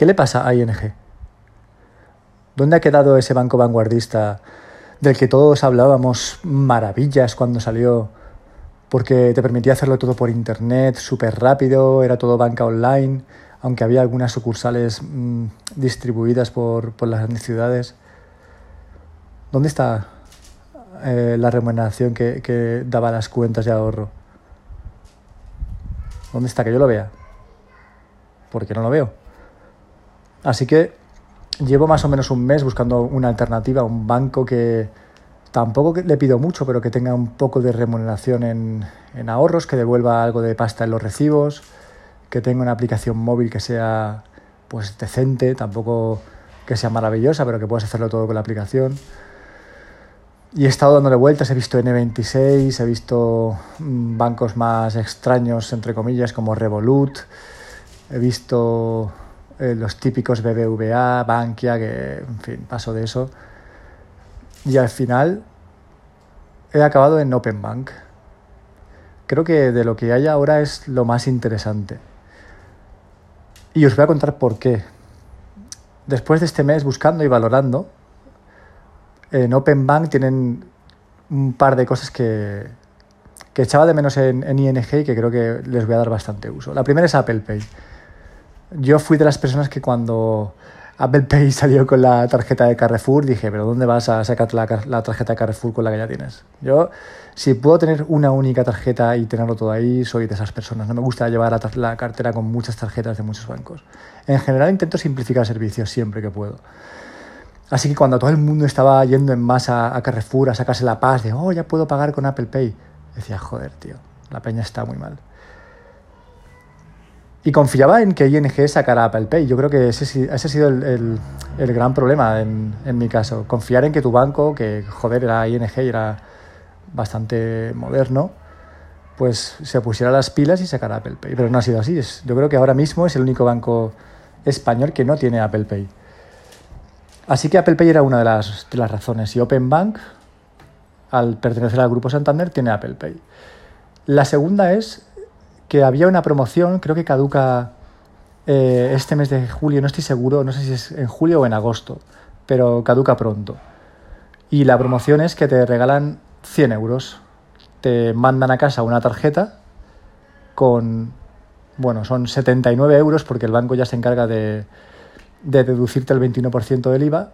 ¿Qué le pasa a ING? ¿Dónde ha quedado ese banco vanguardista del que todos hablábamos maravillas cuando salió? Porque te permitía hacerlo todo por internet, súper rápido, era todo banca online, aunque había algunas sucursales mmm, distribuidas por, por, las ciudades. ¿Dónde está eh, la remuneración que, que daba las cuentas de ahorro? ¿Dónde está? Que yo lo vea. Porque no lo veo. Así que llevo más o menos un mes buscando una alternativa, un banco que tampoco le pido mucho, pero que tenga un poco de remuneración en, en ahorros, que devuelva algo de pasta en los recibos, que tenga una aplicación móvil que sea pues decente, tampoco que sea maravillosa, pero que puedas hacerlo todo con la aplicación. Y he estado dándole vueltas, he visto N26, he visto mm, bancos más extraños, entre comillas, como Revolut, he visto eh, los típicos BBVA, Bankia, que, en fin, paso de eso. Y al final he acabado en Open Bank. Creo que de lo que hay ahora es lo más interesante. Y os voy a contar por qué. Después de este mes buscando y valorando, en Open Bank tienen un par de cosas que, que echaba de menos en, en, ING y que creo que les voy a dar bastante uso. La primera es Apple Pay. Yo fui de las personas que cuando Apple Pay salió con la tarjeta de Carrefour dije, pero ¿dónde vas a sacar la, tarjeta de Carrefour con la que ya tienes? Yo, si puedo tener una única tarjeta y tenerlo todo ahí, soy de esas personas. No me gusta llevar la, la cartera con muchas tarjetas de muchos bancos. En general intento simplificar servicios siempre que puedo. Así que cuando todo el mundo estaba yendo en masa a Carrefour a sacarse la paz de, oh, ya puedo pagar con Apple Pay, decía, joder, tío, la peña está muy mal. Y confiaba en que ING sacara Apple Pay. Yo creo que ese, ese ha sido el, gran problema en, en, mi caso. Confiar en que tu banco, que joder era ING y era bastante moderno, pues se pusiera las pilas y sacara Apple Pay. Pero no ha sido así. Yo creo que ahora mismo es el único banco español que no tiene Apple Pay. Así que Apple Pay era una de las razones. Y Open Bank, al pertenecer al Grupo Santander, tiene Apple Pay. La segunda es que había una promoción, creo que caduca eh, este mes de julio, no estoy seguro, no sé si es en julio o en agosto, pero caduca pronto. Y la promoción es que te regalan 100 euros, te mandan a casa una tarjeta con, bueno, son 79 euros porque el banco ya se encarga de, de deducirte el 21% del IVA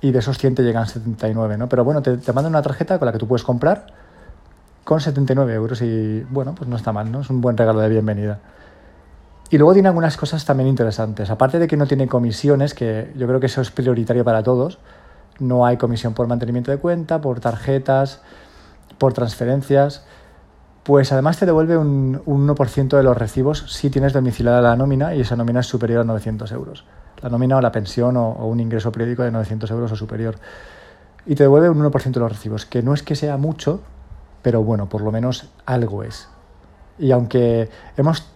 y de esos 100 te llegan 79, ¿no? Pero bueno, te, te mandan una tarjeta con la que tú puedes comprar con 79 euros y bueno, pues no está mal, ¿no? Es un buen regalo de bienvenida. Y luego tiene algunas cosas también interesantes. Aparte de que no tiene comisiones, que yo creo que eso es prioritario para todos, no hay comisión por mantenimiento de cuenta, por tarjetas, por transferencias, pues además te devuelve un, un 1% de los recibos si tienes domiciliada la nómina y esa nómina es superior a 900 euros. La nómina o la pensión o, o un ingreso periódico de 900 euros o superior. Y te devuelve un 1% de los recibos, que no es que sea mucho, pero bueno, por lo menos algo es. Y aunque hemos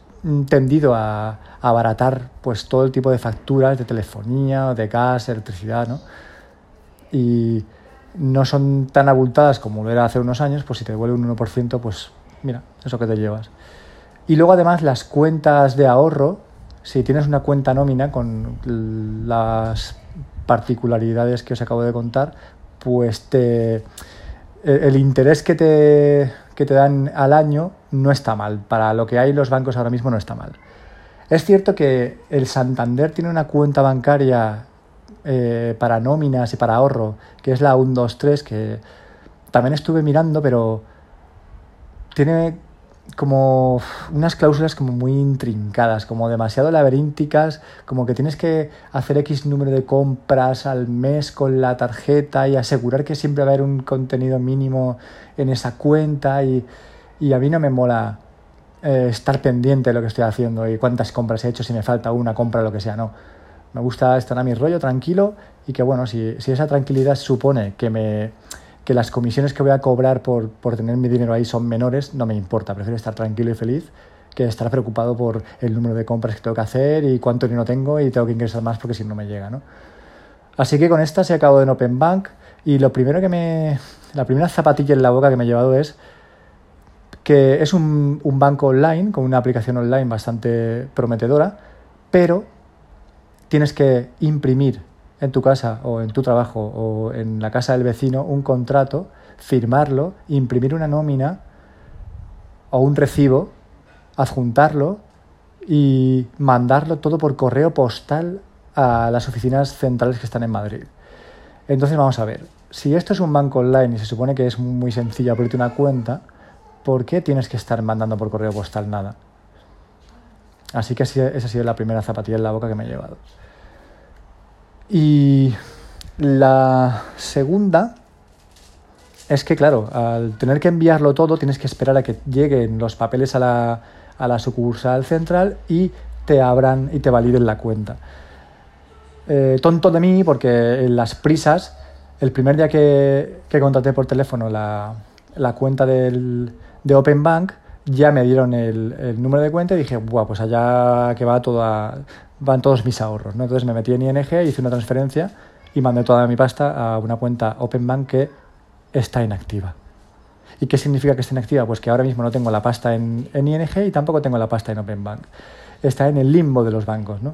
tendido a, a abaratar pues todo el tipo de facturas de telefonía, de gas, electricidad, ¿no? Y no son tan abultadas como lo era hace unos años, pues si te devuelve un 1%, pues mira, eso que te llevas. Y luego además las cuentas de ahorro, si tienes una cuenta nómina con las particularidades que os acabo de contar, pues te, el interés que te, que te dan al año no está mal. Para lo que hay los bancos ahora mismo no está mal. Es cierto que el Santander tiene una cuenta bancaria eh, para nóminas y para ahorro, que es la 123, que también estuve mirando, pero tiene como unas cláusulas como muy intrincadas, como demasiado laberínticas, como que tienes que hacer X número de compras al mes con la tarjeta y asegurar que siempre va a haber un contenido mínimo en esa cuenta y, y a mí no me mola eh, estar pendiente de lo que estoy haciendo y cuántas compras he hecho, si me falta una compra, lo que sea, no. Me gusta estar a mi rollo tranquilo y que bueno, si, si esa tranquilidad supone que me que las comisiones que voy a cobrar por, por tener mi dinero ahí son menores, no me importa, prefiero estar tranquilo y feliz que estar preocupado por el número de compras que tengo que hacer y cuánto dinero tengo y tengo que ingresar más porque si no me llega, ¿no? Así que con esta se acabado en Open Bank y lo primero que me... La primera zapatilla en la boca que me he llevado es que es un, un banco online con una aplicación online bastante prometedora, pero tienes que imprimir en tu casa o en tu trabajo o en la casa del vecino un contrato, firmarlo, imprimir una nómina o un recibo, adjuntarlo y mandarlo todo por correo postal a las oficinas centrales que están en Madrid. Entonces vamos a ver, si esto es un banco online y se supone que es muy sencillo abrirte una cuenta, ¿por qué tienes que estar mandando por correo postal nada? Así que esa ha sido la primera zapatilla en la boca que me he llevado. Y la segunda es que, claro, al tener que enviarlo todo, tienes que esperar a que lleguen los papeles a la, a la sucursal central y te abran y te validen la cuenta. Eh, tonto de mí porque en las prisas, el primer día que, que contraté por teléfono la, la cuenta del, de Open Bank, ya me dieron el, número de cuenta y dije, Buah, pues allá que va toda, van todos mis ahorros. ¿no? Entonces me metí en ING, hice una transferencia y mandé toda mi pasta a una cuenta Open Bank que está inactiva. ¿Y qué significa que esté inactiva? Pues que ahora mismo no tengo la pasta en, en ING y tampoco tengo la pasta en Open Bank. Está en el limbo de los bancos. ¿no?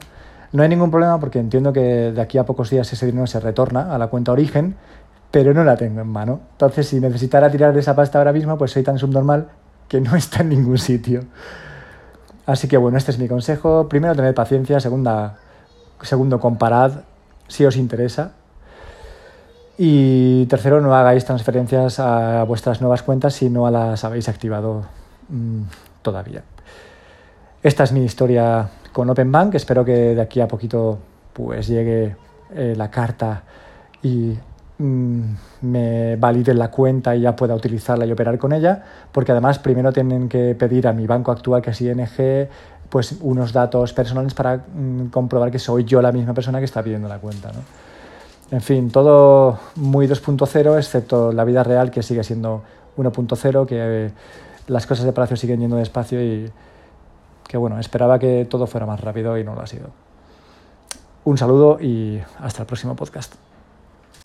no hay ningún problema porque entiendo que de aquí a pocos días ese dinero se retorna a la cuenta origen, pero no la tengo en mano. Entonces, si necesitara tirar de esa pasta ahora mismo, pues soy tan subnormal que no está en ningún sitio. Así que bueno, este es mi consejo. Primero, tener paciencia. Segunda, segundo, comparad si os interesa. Y tercero, no hagáis transferencias a vuestras nuevas cuentas si no las habéis activado mmm, todavía. Esta es mi historia con Open Bank. Espero que de aquí a poquito pues llegue eh, la carta y me validen la cuenta y ya pueda utilizarla y operar con ella, porque además primero tienen que pedir a mi banco actual, que es ING, pues unos datos personales para mmm, comprobar que soy yo la misma persona que está pidiendo la cuenta. ¿no? En fin, todo muy 2.0, excepto la vida real que sigue siendo 1.0, que las cosas de Palacio siguen yendo despacio y que bueno, esperaba que todo fuera más rápido y no lo ha sido. Un saludo y hasta el próximo podcast.